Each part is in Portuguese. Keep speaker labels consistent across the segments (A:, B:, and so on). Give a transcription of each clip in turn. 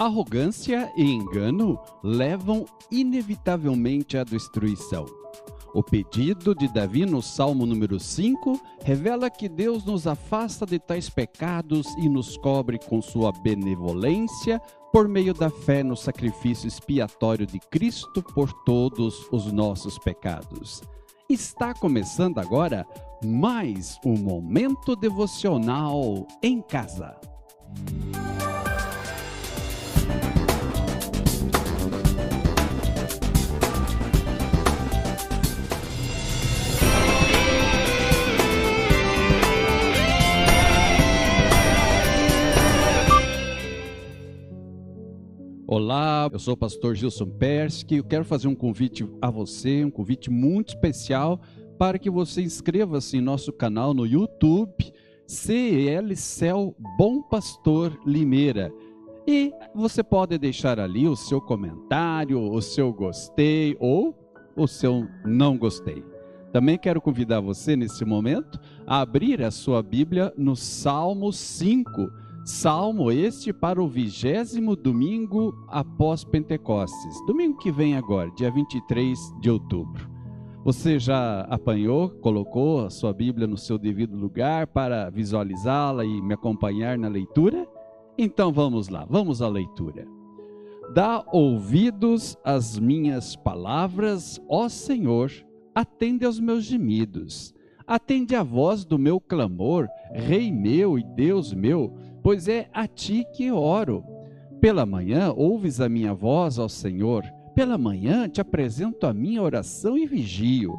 A: Arrogância e engano levam inevitavelmente à destruição. O pedido de Davi no Salmo número 5 revela que Deus nos afasta de tais pecados e nos cobre com sua benevolência por meio da fé no sacrifício expiatório de Cristo por todos os nossos pecados. Está começando agora mais um momento devocional em casa. Olá, eu sou o pastor Gilson Persky. Eu quero fazer um convite a você, um convite muito especial para que você inscreva-se em nosso canal no YouTube, CL Céu Bom Pastor Limeira. E você pode deixar ali o seu comentário, o seu gostei ou o seu não gostei. Também quero convidar você nesse momento a abrir a sua Bíblia no Salmo 5 Salmo este para o vigésimo domingo após Pentecostes, domingo que vem agora, dia 23 de outubro. Você já apanhou, colocou a sua Bíblia no seu devido lugar para visualizá-la e me acompanhar na leitura? Então vamos lá, vamos à leitura. Dá ouvidos às minhas palavras, ó Senhor, atende aos meus gemidos. Atende a voz do meu clamor, Rei meu e Deus meu, pois é a ti que oro. Pela manhã ouves a minha voz, ó Senhor. Pela manhã te apresento a minha oração e vigio.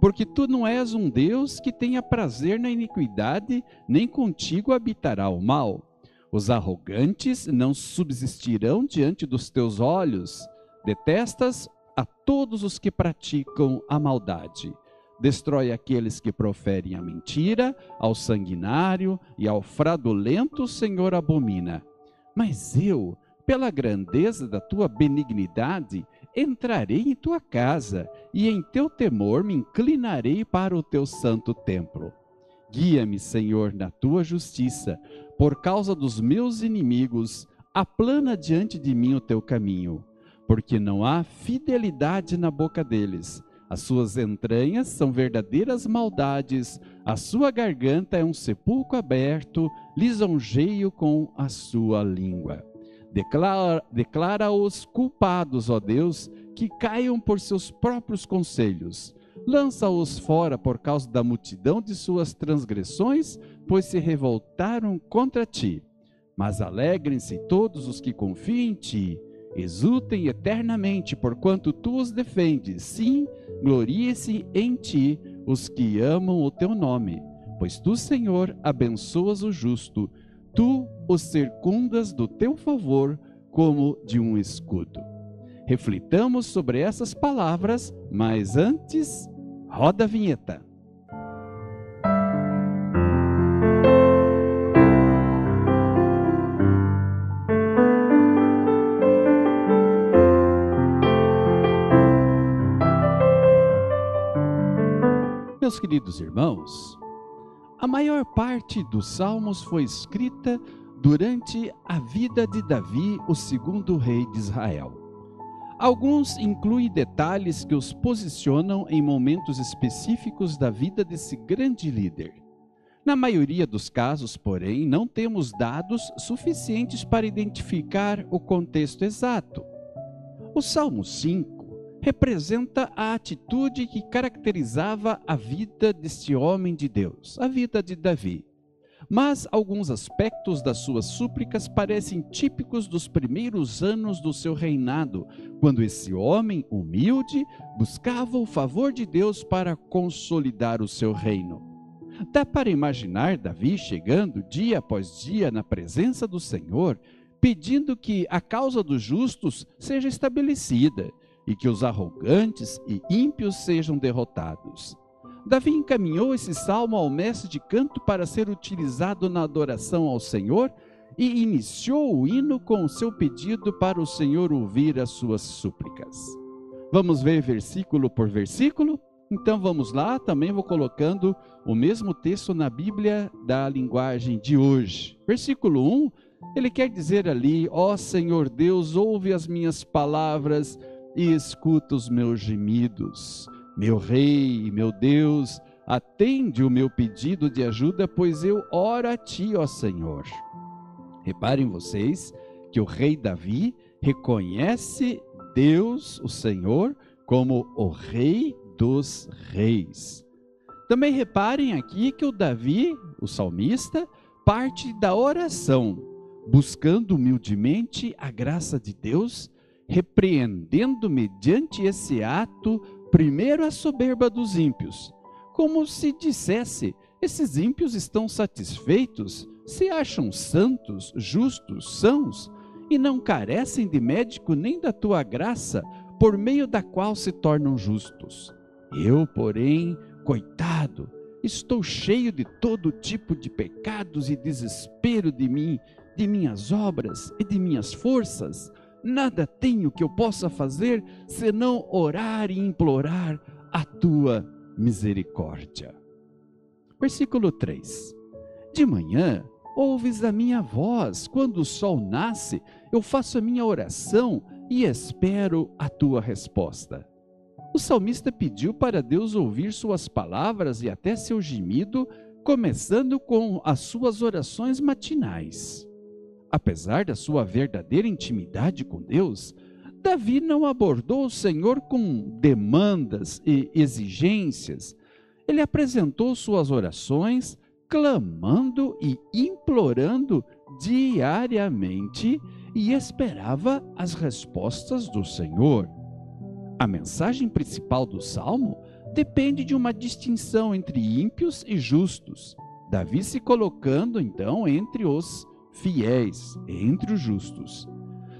A: Porque tu não és um Deus que tenha prazer na iniquidade, nem contigo habitará o mal. Os arrogantes não subsistirão diante dos teus olhos. Detestas a todos os que praticam a maldade destrói aqueles que proferem a mentira, ao sanguinário e ao fraudulento o Senhor abomina. Mas eu, pela grandeza da tua benignidade, entrarei em tua casa e em teu temor me inclinarei para o teu santo templo. Guia-me, Senhor, na tua justiça, por causa dos meus inimigos, aplana diante de mim o teu caminho, porque não há fidelidade na boca deles as suas entranhas são verdadeiras maldades, a sua garganta é um sepulcro aberto, lisonjeio com a sua língua. Declara-os declara culpados, ó Deus, que caiam por seus próprios conselhos. Lança-os fora por causa da multidão de suas transgressões, pois se revoltaram contra ti. Mas alegrem-se todos os que confiam em ti Exultem eternamente, porquanto tu os defendes. Sim, glorie-se em ti os que amam o teu nome. Pois tu, Senhor, abençoas o justo, tu os circundas do teu favor como de um escudo. Reflitamos sobre essas palavras, mas antes, roda a vinheta. Meus queridos irmãos, a maior parte dos salmos foi escrita durante a vida de Davi, o segundo rei de Israel. Alguns incluem detalhes que os posicionam em momentos específicos da vida desse grande líder. Na maioria dos casos, porém, não temos dados suficientes para identificar o contexto exato. O Salmo 5 representa a atitude que caracterizava a vida deste homem de Deus, a vida de Davi. Mas alguns aspectos das suas súplicas parecem típicos dos primeiros anos do seu reinado, quando esse homem humilde buscava o favor de Deus para consolidar o seu reino. Dá para imaginar Davi chegando dia após dia na presença do Senhor, pedindo que a causa dos justos seja estabelecida e que os arrogantes e ímpios sejam derrotados. Davi encaminhou esse salmo ao mestre de canto para ser utilizado na adoração ao Senhor e iniciou o hino com o seu pedido para o Senhor ouvir as suas súplicas. Vamos ver versículo por versículo? Então vamos lá, também vou colocando o mesmo texto na Bíblia da linguagem de hoje. Versículo 1 Ele quer dizer ali: Ó Senhor Deus, ouve as minhas palavras e escuta os meus gemidos. Meu Rei, meu Deus, atende o meu pedido de ajuda, pois eu oro a ti, ó Senhor. Reparem vocês que o rei Davi reconhece Deus, o Senhor, como o Rei dos Reis. Também reparem aqui que o Davi, o salmista, parte da oração, buscando humildemente a graça de Deus, repreendendo mediante esse ato primeiro a soberba dos ímpios, como se dissesse: esses ímpios estão satisfeitos, se acham santos, justos, sãos, e não carecem de médico nem da tua graça, por meio da qual se tornam justos. Eu, porém, coitado, estou cheio de todo tipo de pecados e desespero de mim, de minhas obras e de minhas forças. Nada tenho que eu possa fazer senão orar e implorar a tua misericórdia. Versículo 3: De manhã ouves a minha voz, quando o sol nasce, eu faço a minha oração e espero a tua resposta. O salmista pediu para Deus ouvir suas palavras e até seu gemido, começando com as suas orações matinais. Apesar da sua verdadeira intimidade com Deus, Davi não abordou o Senhor com demandas e exigências. Ele apresentou suas orações, clamando e implorando diariamente e esperava as respostas do Senhor. A mensagem principal do salmo depende de uma distinção entre ímpios e justos. Davi se colocando então entre os fiéis, entre os justos.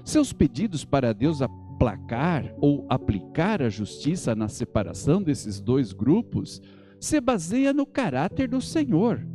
A: Seus pedidos para Deus aplacar ou aplicar a justiça na separação desses dois grupos se baseia no caráter do Senhor,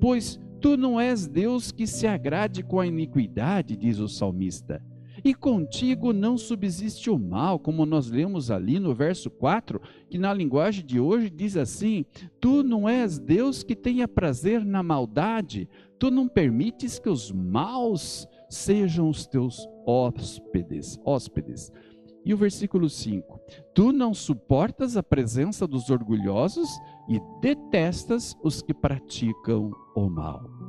A: pois Tu não és Deus que se agrade com a iniquidade, diz o salmista. E contigo não subsiste o mal, como nós lemos ali no verso 4, que na linguagem de hoje diz assim: Tu não és Deus que tenha prazer na maldade, tu não permites que os maus sejam os teus hóspedes. hóspedes. E o versículo 5: Tu não suportas a presença dos orgulhosos e detestas os que praticam o mal.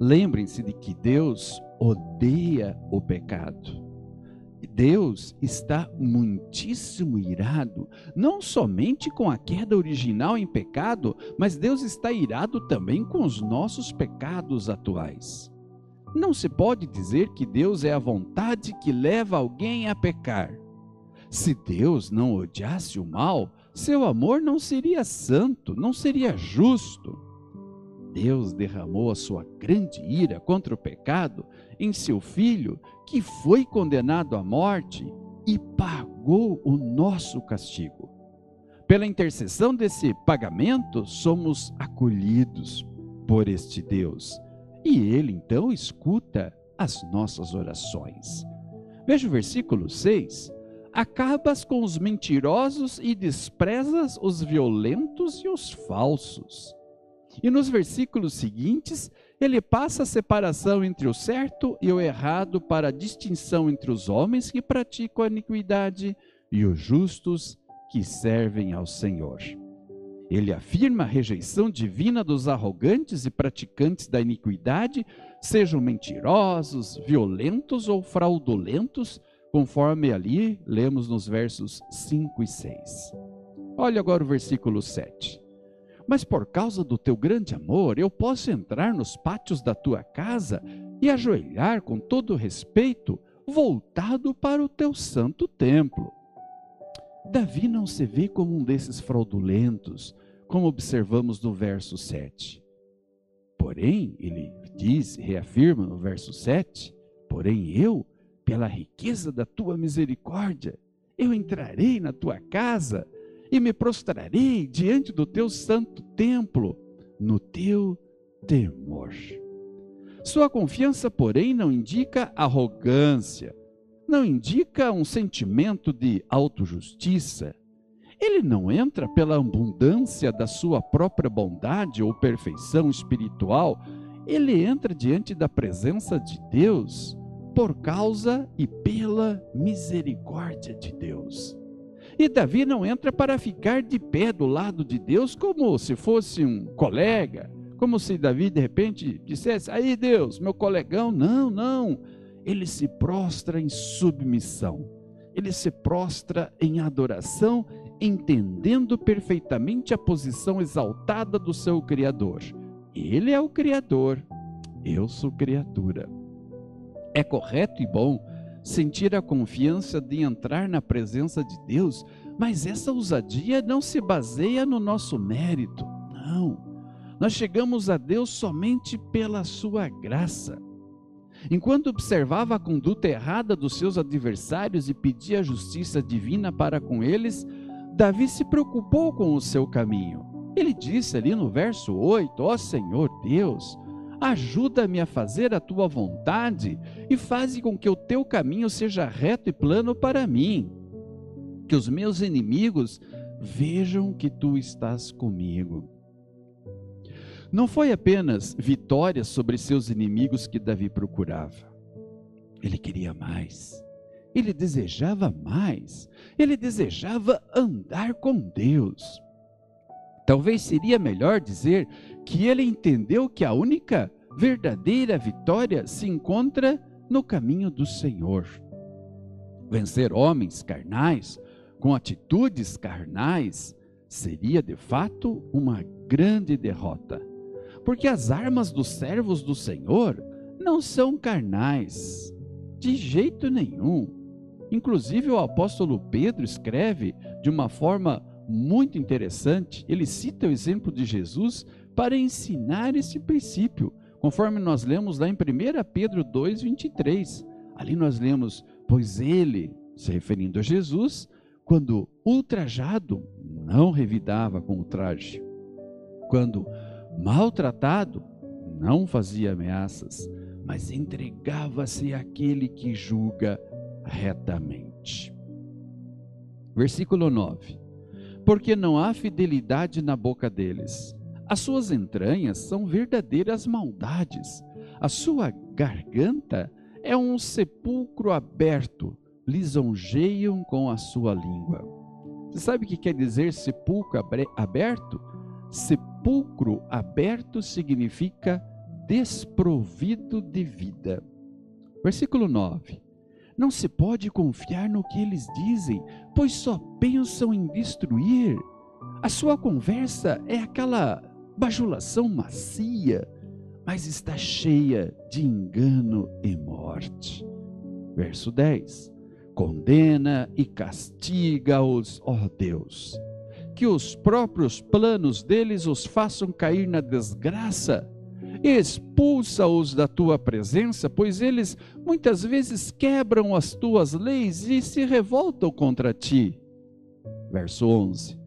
A: Lembrem-se de que Deus odeia o pecado. Deus está muitíssimo irado, não somente com a queda original em pecado, mas Deus está irado também com os nossos pecados atuais. Não se pode dizer que Deus é a vontade que leva alguém a pecar. Se Deus não odiasse o mal, seu amor não seria santo, não seria justo. Deus derramou a sua grande ira contra o pecado em seu Filho, que foi condenado à morte e pagou o nosso castigo. Pela intercessão desse pagamento, somos acolhidos por este Deus e ele então escuta as nossas orações. Veja o versículo 6. Acabas com os mentirosos e desprezas os violentos e os falsos. E nos versículos seguintes, ele passa a separação entre o certo e o errado para a distinção entre os homens que praticam a iniquidade e os justos que servem ao Senhor. Ele afirma a rejeição divina dos arrogantes e praticantes da iniquidade, sejam mentirosos, violentos ou fraudulentos, conforme ali lemos nos versos 5 e 6. Olha agora o versículo 7. Mas por causa do teu grande amor, eu posso entrar nos pátios da tua casa e ajoelhar com todo respeito, voltado para o teu santo templo. Davi não se vê como um desses fraudulentos, como observamos no verso 7. Porém, ele diz, reafirma no verso 7, porém eu, pela riqueza da tua misericórdia, eu entrarei na tua casa e me prostrarei diante do teu santo templo, no teu temor. Sua confiança, porém, não indica arrogância, não indica um sentimento de autojustiça, ele não entra pela abundância da sua própria bondade ou perfeição espiritual ele entra diante da presença de Deus por causa e pela misericórdia de Deus. E Davi não entra para ficar de pé do lado de Deus como se fosse um colega, como se Davi de repente dissesse: Aí Deus, meu colegão. Não, não. Ele se prostra em submissão, ele se prostra em adoração, entendendo perfeitamente a posição exaltada do seu Criador. Ele é o Criador, eu sou criatura. É correto e bom sentir a confiança de entrar na presença de Deus, mas essa ousadia não se baseia no nosso mérito, não. Nós chegamos a Deus somente pela sua graça. Enquanto observava a conduta errada dos seus adversários e pedia a justiça divina para com eles, Davi se preocupou com o seu caminho. Ele disse ali no verso 8: Ó oh Senhor Deus, Ajuda-me a fazer a tua vontade e faze com que o teu caminho seja reto e plano para mim. Que os meus inimigos vejam que tu estás comigo. Não foi apenas vitória sobre seus inimigos que Davi procurava. Ele queria mais. Ele desejava mais. Ele desejava andar com Deus. Talvez seria melhor dizer que ele entendeu que a única verdadeira vitória se encontra no caminho do Senhor. Vencer homens carnais com atitudes carnais seria de fato uma grande derrota, porque as armas dos servos do Senhor não são carnais, de jeito nenhum. Inclusive, o apóstolo Pedro escreve de uma forma muito interessante, ele cita o exemplo de Jesus para ensinar esse princípio, conforme nós lemos lá em 1 Pedro 2, 23. Ali nós lemos: Pois ele, se referindo a Jesus, quando ultrajado, não revidava com ultraje. Quando maltratado, não fazia ameaças, mas entregava-se àquele que julga retamente. Versículo 9: Porque não há fidelidade na boca deles as suas entranhas são verdadeiras maldades. A sua garganta é um sepulcro aberto. Lisonjeiam com a sua língua. Você sabe o que quer dizer sepulcro aberto? Sepulcro aberto significa desprovido de vida. Versículo 9. Não se pode confiar no que eles dizem, pois só pensam em destruir. A sua conversa é aquela bajulação macia, mas está cheia de engano e morte. Verso 10: Condena e castiga-os, ó Deus, que os próprios planos deles os façam cair na desgraça. Expulsa-os da tua presença, pois eles muitas vezes quebram as tuas leis e se revoltam contra ti. Verso 11: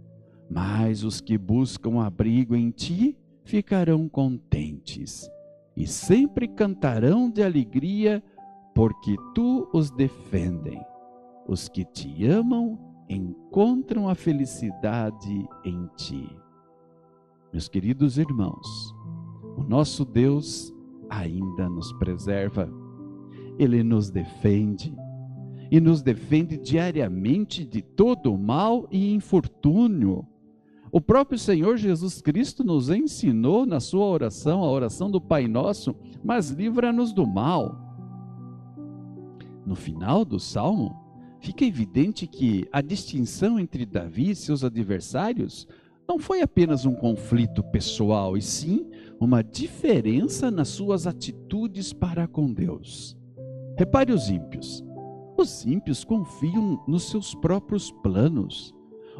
A: mas os que buscam abrigo em ti ficarão contentes e sempre cantarão de alegria, porque tu os defendem. Os que te amam encontram a felicidade em ti. Meus queridos irmãos, o nosso Deus ainda nos preserva, ele nos defende e nos defende diariamente de todo o mal e infortúnio o próprio Senhor Jesus Cristo nos ensinou na sua oração, a oração do Pai Nosso, mas livra-nos do mal. No final do salmo, fica evidente que a distinção entre Davi e seus adversários não foi apenas um conflito pessoal, e sim uma diferença nas suas atitudes para com Deus. Repare os ímpios. Os ímpios confiam nos seus próprios planos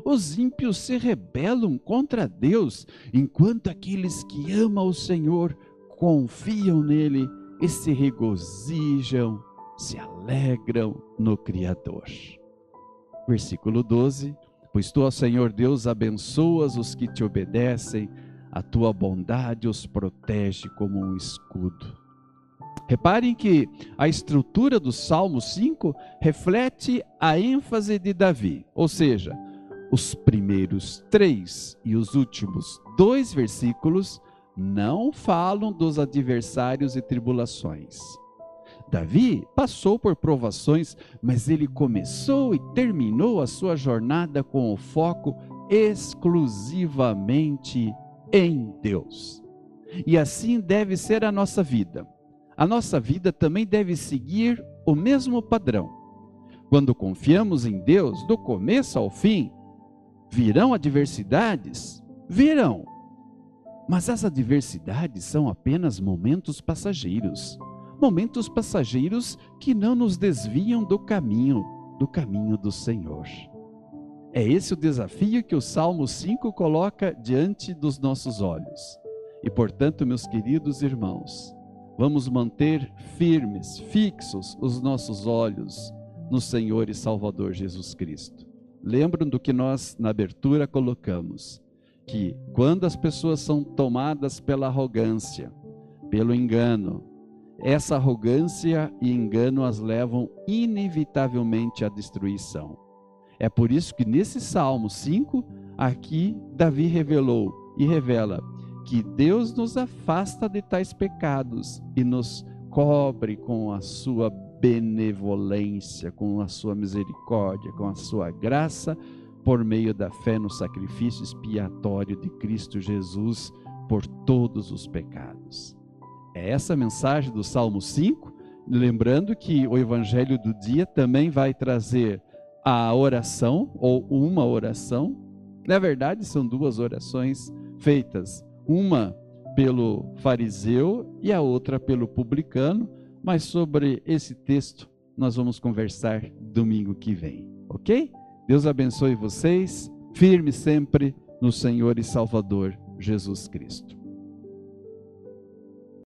A: os ímpios se rebelam contra Deus, enquanto aqueles que amam o Senhor confiam nele e se regozijam, se alegram no Criador. Versículo 12: Pois tu, ó Senhor Deus, abençoas os que te obedecem, a tua bondade os protege como um escudo. Reparem que a estrutura do Salmo 5 reflete a ênfase de Davi, ou seja, os primeiros três e os últimos dois versículos não falam dos adversários e tribulações. Davi passou por provações, mas ele começou e terminou a sua jornada com o foco exclusivamente em Deus. E assim deve ser a nossa vida. A nossa vida também deve seguir o mesmo padrão. Quando confiamos em Deus, do começo ao fim, virão adversidades? Virão. Mas as adversidades são apenas momentos passageiros momentos passageiros que não nos desviam do caminho, do caminho do Senhor. É esse o desafio que o Salmo 5 coloca diante dos nossos olhos. E portanto, meus queridos irmãos, vamos manter firmes, fixos os nossos olhos no Senhor e Salvador Jesus Cristo. Lembram do que nós na abertura colocamos, que quando as pessoas são tomadas pela arrogância, pelo engano, essa arrogância e engano as levam inevitavelmente à destruição. É por isso que nesse Salmo 5, aqui Davi revelou e revela que Deus nos afasta de tais pecados e nos cobre com a sua benevolência, com a sua misericórdia, com a sua graça, por meio da fé no sacrifício expiatório de Cristo Jesus por todos os pecados. É essa mensagem do Salmo 5, lembrando que o evangelho do dia também vai trazer a oração ou uma oração. Na verdade, são duas orações feitas, uma pelo fariseu e a outra pelo publicano, mas sobre esse texto nós vamos conversar domingo que vem, ok? Deus abençoe vocês, firme sempre no Senhor e Salvador Jesus Cristo.